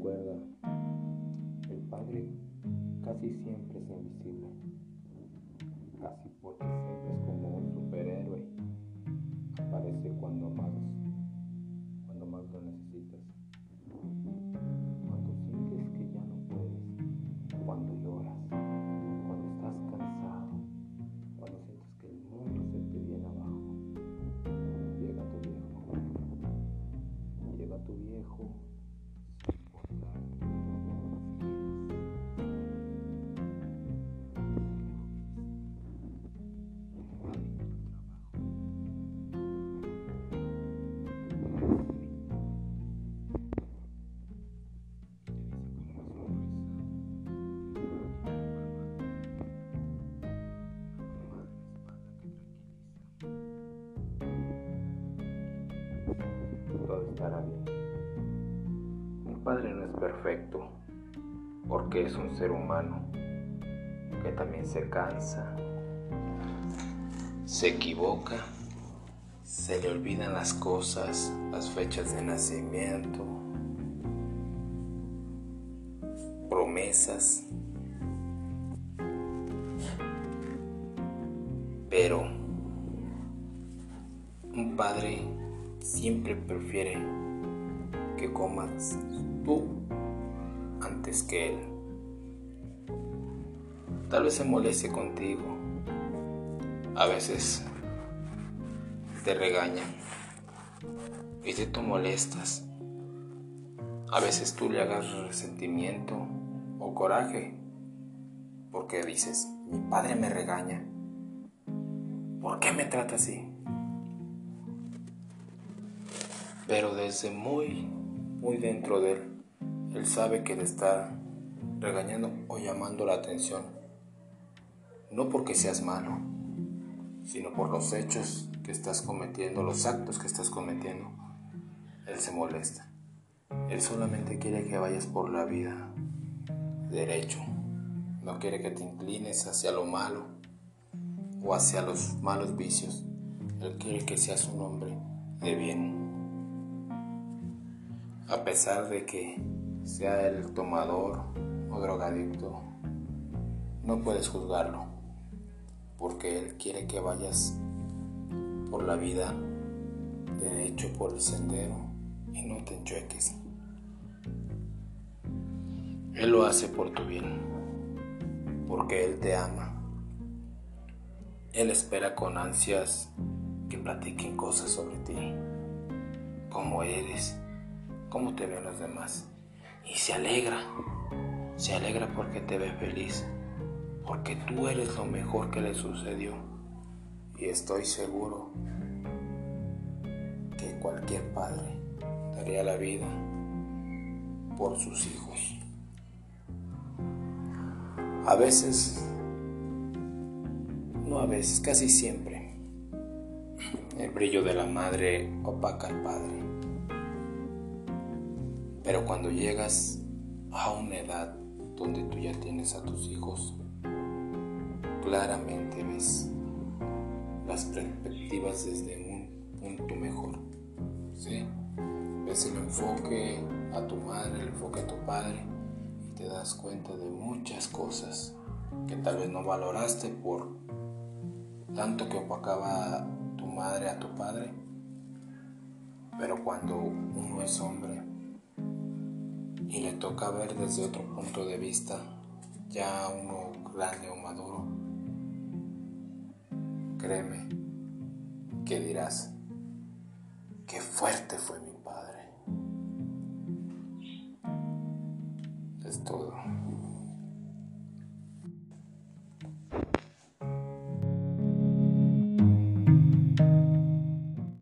Recuerda, el Padre casi siempre es invisible, casi porque siempre todo estará bien. Mi padre no es perfecto porque es un ser humano que también se cansa, se equivoca, se le olvidan las cosas, las fechas de nacimiento, promesas. Pero un padre siempre prefiere que comas tú antes que él. Tal vez se moleste contigo. A veces te regañan y te tú molestas. A veces tú le hagas resentimiento o coraje porque dices, mi padre me regaña. ¿Por qué me trata así? Pero desde muy, muy dentro de él, él sabe que le está regañando o llamando la atención. No porque seas malo, sino por los hechos que estás cometiendo, los actos que estás cometiendo. Él se molesta. Él solamente quiere que vayas por la vida derecho. No quiere que te inclines hacia lo malo o hacia los malos vicios. Él quiere que seas un hombre de bien. A pesar de que sea el tomador o drogadicto, no puedes juzgarlo, porque Él quiere que vayas por la vida derecho por el sendero y no te enchueques. Él lo hace por tu bien, porque Él te ama. Él espera con ansias que platiquen cosas sobre ti, cómo eres, cómo te ven los demás. Y se alegra, se alegra porque te ve feliz, porque tú eres lo mejor que le sucedió. Y estoy seguro que cualquier padre daría la vida por sus hijos. A veces, no a veces, casi siempre, el brillo de la madre opaca al padre. Pero cuando llegas a una edad donde tú ya tienes a tus hijos, claramente ves las perspectivas desde un punto mejor. Ves el enfoque a tu madre, el enfoque a tu padre y te das cuenta de muchas cosas que tal vez no valoraste por tanto que opacaba tu madre a tu padre. Pero cuando uno es hombre y le toca ver desde otro punto de vista, ya uno grande o maduro, créeme que dirás, qué fuerte fue mi padre. Es todo.